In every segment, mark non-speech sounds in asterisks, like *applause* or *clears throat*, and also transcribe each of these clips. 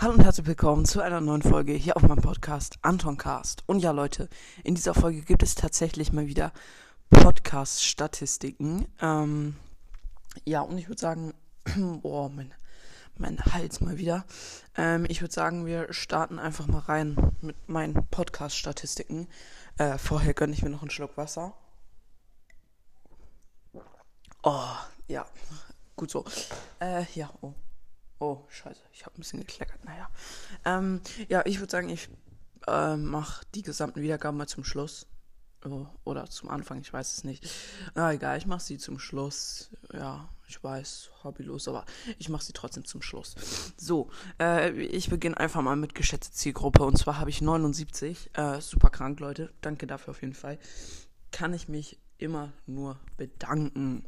Hallo und herzlich willkommen zu einer neuen Folge hier auf meinem Podcast Anton Cast. Und ja, Leute, in dieser Folge gibt es tatsächlich mal wieder Podcast-Statistiken. Ähm, ja, und ich würde sagen, *clears throat* oh, mein, mein Hals mal wieder. Ähm, ich würde sagen, wir starten einfach mal rein mit meinen Podcast-Statistiken. Äh, vorher gönne ich mir noch einen Schluck Wasser. Oh, ja, gut so. Äh, ja, oh. Oh, scheiße, ich habe ein bisschen gekleckert. Naja. Ähm, ja, ich würde sagen, ich äh, mache die gesamten Wiedergaben mal zum Schluss. Oh, oder zum Anfang, ich weiß es nicht. Na egal, ich mache sie zum Schluss. Ja, ich weiß, hobbylos, aber ich mache sie trotzdem zum Schluss. So, äh, ich beginne einfach mal mit geschätzte Zielgruppe. Und zwar habe ich 79. Äh, super krank, Leute. Danke dafür auf jeden Fall. Kann ich mich immer nur bedanken.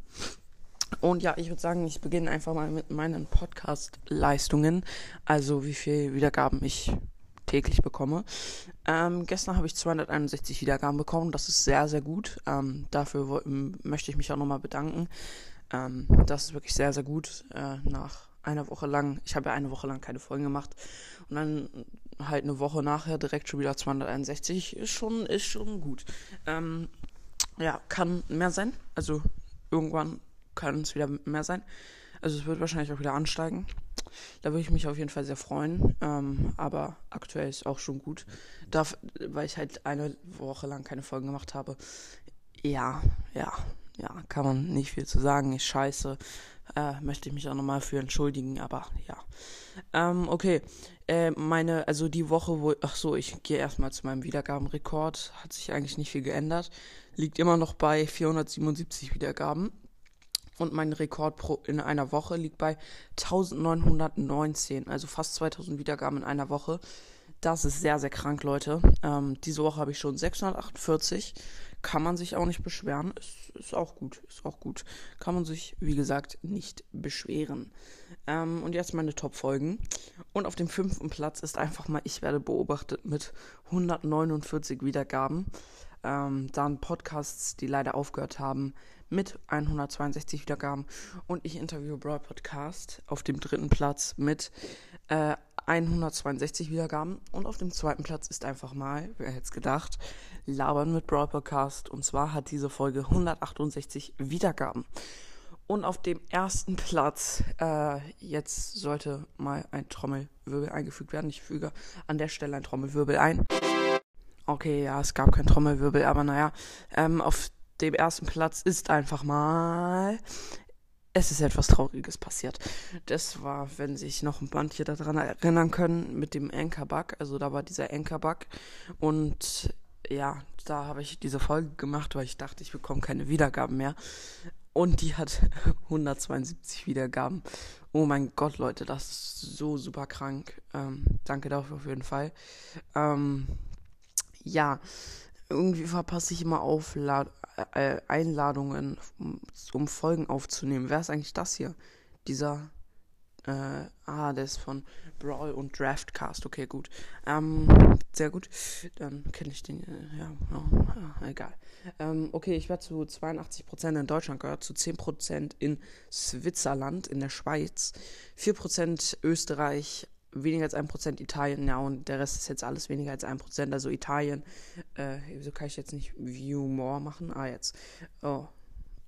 Und ja, ich würde sagen, ich beginne einfach mal mit meinen Podcast-Leistungen. Also wie viel Wiedergaben ich täglich bekomme. Ähm, gestern habe ich 261 Wiedergaben bekommen. Das ist sehr, sehr gut. Ähm, dafür möchte ich mich auch nochmal bedanken. Ähm, das ist wirklich sehr, sehr gut. Äh, nach einer Woche lang, ich habe ja eine Woche lang keine Folgen gemacht. Und dann halt eine Woche nachher direkt schon wieder 261 ist schon, ist schon gut. Ähm, ja, kann mehr sein. Also irgendwann kann es wieder mehr sein. Also es wird wahrscheinlich auch wieder ansteigen. Da würde ich mich auf jeden Fall sehr freuen. Ähm, aber aktuell ist auch schon gut. Darf, weil ich halt eine Woche lang keine Folgen gemacht habe. Ja, ja, ja, kann man nicht viel zu sagen. Ist scheiße. Äh, möchte ich mich auch nochmal für entschuldigen, aber ja. Ähm, okay. Äh, meine, also die Woche, wo. Ach so, ich gehe erstmal zu meinem Wiedergabenrekord. Hat sich eigentlich nicht viel geändert. Liegt immer noch bei 477 Wiedergaben und mein Rekord pro, in einer Woche liegt bei 1919, also fast 2000 Wiedergaben in einer Woche. Das ist sehr, sehr krank, Leute. Ähm, diese Woche habe ich schon 648. Kann man sich auch nicht beschweren. Ist, ist auch gut. Ist auch gut. Kann man sich, wie gesagt, nicht beschweren. Ähm, und jetzt meine Top-Folgen. Und auf dem fünften Platz ist einfach mal Ich werde beobachtet mit 149 Wiedergaben. Ähm, dann Podcasts, die leider aufgehört haben, mit 162 Wiedergaben. Und ich interviewe Broad Podcast auf dem dritten Platz mit äh, 162 Wiedergaben. Und auf dem zweiten Platz ist einfach mal, wer hätte es gedacht, Labern mit Broad Podcast. Und zwar hat diese Folge 168 Wiedergaben. Und auf dem ersten Platz, äh, jetzt sollte mal ein Trommelwirbel eingefügt werden. Ich füge an der Stelle ein Trommelwirbel ein. Okay, ja, es gab kein Trommelwirbel, aber naja, ähm, auf dem ersten Platz ist einfach mal. Es ist etwas Trauriges passiert. Das war, wenn sich noch manche daran erinnern können, mit dem Anchor-Bug. Also da war dieser Anchor-Bug. Und ja, da habe ich diese Folge gemacht, weil ich dachte, ich bekomme keine Wiedergaben mehr. Und die hat *laughs* 172 Wiedergaben. Oh mein Gott, Leute, das ist so super krank. Ähm, danke dafür auf jeden Fall. Ähm, ja, irgendwie verpasse ich immer Auflad äh, Einladungen, um, um, Folgen aufzunehmen. Wer ist eigentlich das hier? Dieser. Äh, ah, der ist von Brawl und Draftcast. Okay, gut. Ähm, sehr gut. Dann kenne ich den. Äh, ja, oh, egal. Ähm, okay, ich werde zu 82% in Deutschland gehört, zu 10% in Switzerland, in der Schweiz, 4% Österreich, weniger als 1% Italien, ja, und der Rest ist jetzt alles weniger als 1%. Also Italien, äh, wieso kann ich jetzt nicht View More machen? Ah, jetzt. Oh,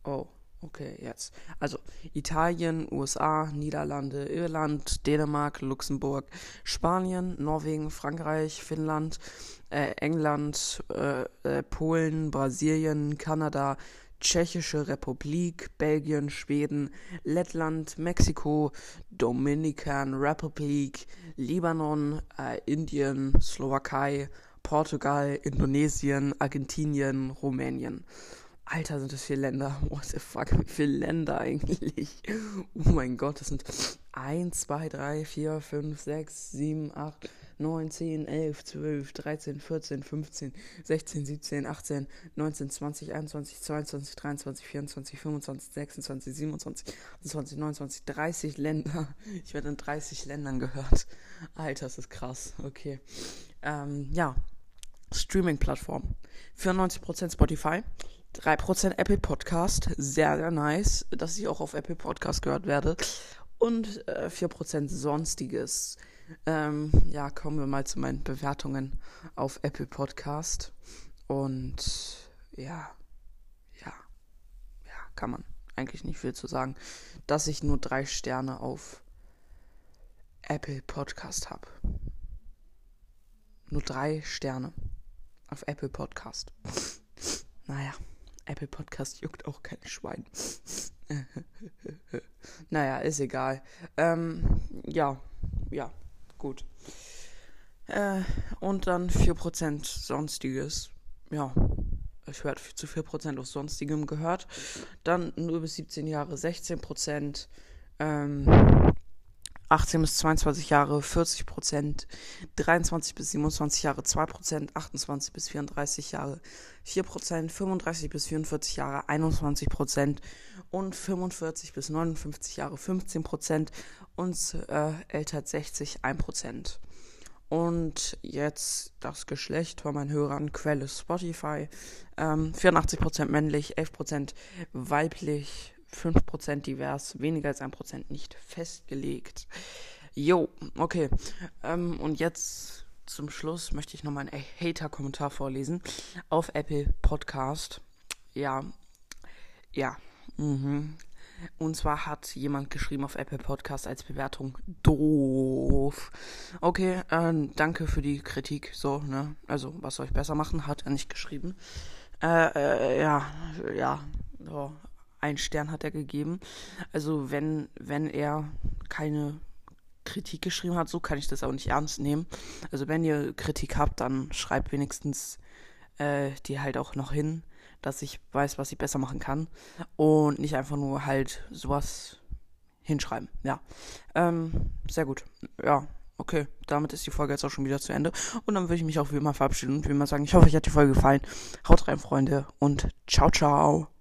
oh, okay, jetzt. Also Italien, USA, Niederlande, Irland, Dänemark, Luxemburg, Spanien, Norwegen, Frankreich, Finnland, äh, England, äh, äh Polen, Brasilien, Kanada, Tschechische Republik, Belgien, Schweden, Lettland, Mexiko, Dominican Republic, Libanon, äh, Indien, Slowakei, Portugal, Indonesien, Argentinien, Rumänien. Alter, sind das viele Länder. *laughs* What the fuck, wie viele Länder eigentlich? Oh mein Gott, das sind 1, 2, 3, 4, 5, 6, 7, 8, 9, 10, 11, 12, 13, 14, 15, 16, 17, 18, 19, 20, 21, 22, 23, 24, 25, 26, 27, 28, 29, 30 Länder. Ich werde in 30 Ländern gehört. Alter, das ist krass. Okay. Ähm, ja. Streaming-Plattform. 94% Spotify. 3% Apple Podcast. Sehr, sehr nice, dass ich auch auf Apple Podcast gehört werde. Und äh, 4% Sonstiges. Ähm, ja, kommen wir mal zu meinen Bewertungen auf Apple Podcast. Und ja, ja, ja, kann man eigentlich nicht viel zu sagen, dass ich nur drei Sterne auf Apple Podcast habe. Nur drei Sterne auf Apple Podcast. naja, Apple Podcast juckt auch kein Schwein. *laughs* naja, ist egal. Ähm, ja, ja, gut. Äh, und dann 4% Sonstiges. Ja, ich werde zu 4% aus Sonstigem gehört. Dann nur bis 17 Jahre 16%. Ähm, 18 bis 22 Jahre 40 Prozent, 23 bis 27 Jahre 2 Prozent, 28 bis 34 Jahre 4 Prozent, 35 bis 44 Jahre 21 Prozent und 45 bis 59 Jahre 15 Prozent und äh, älter als 60 1 Prozent. Und jetzt das Geschlecht von meinen Hörern, Quelle Spotify, ähm, 84% männlich, 11% weiblich, 5% divers, weniger als 1% nicht festgelegt. Jo, okay. Ähm, und jetzt zum Schluss möchte ich nochmal einen Hater-Kommentar vorlesen auf Apple Podcast. Ja, ja. Mhm. Und zwar hat jemand geschrieben auf Apple Podcast als Bewertung doof. Okay, äh, danke für die Kritik. So, ne? Also, was soll ich besser machen? Hat er nicht geschrieben. Äh, äh, ja, ja. So, ein Stern hat er gegeben. Also wenn, wenn er keine Kritik geschrieben hat, so kann ich das auch nicht ernst nehmen. Also wenn ihr Kritik habt, dann schreibt wenigstens äh, die halt auch noch hin, dass ich weiß, was ich besser machen kann. Und nicht einfach nur halt sowas hinschreiben. Ja. Ähm, sehr gut. Ja. Okay, damit ist die Folge jetzt auch schon wieder zu Ende. Und dann würde ich mich auch wie immer verabschieden und wie immer sagen, ich hoffe, euch hat die Folge gefallen. Haut rein, Freunde, und ciao, ciao.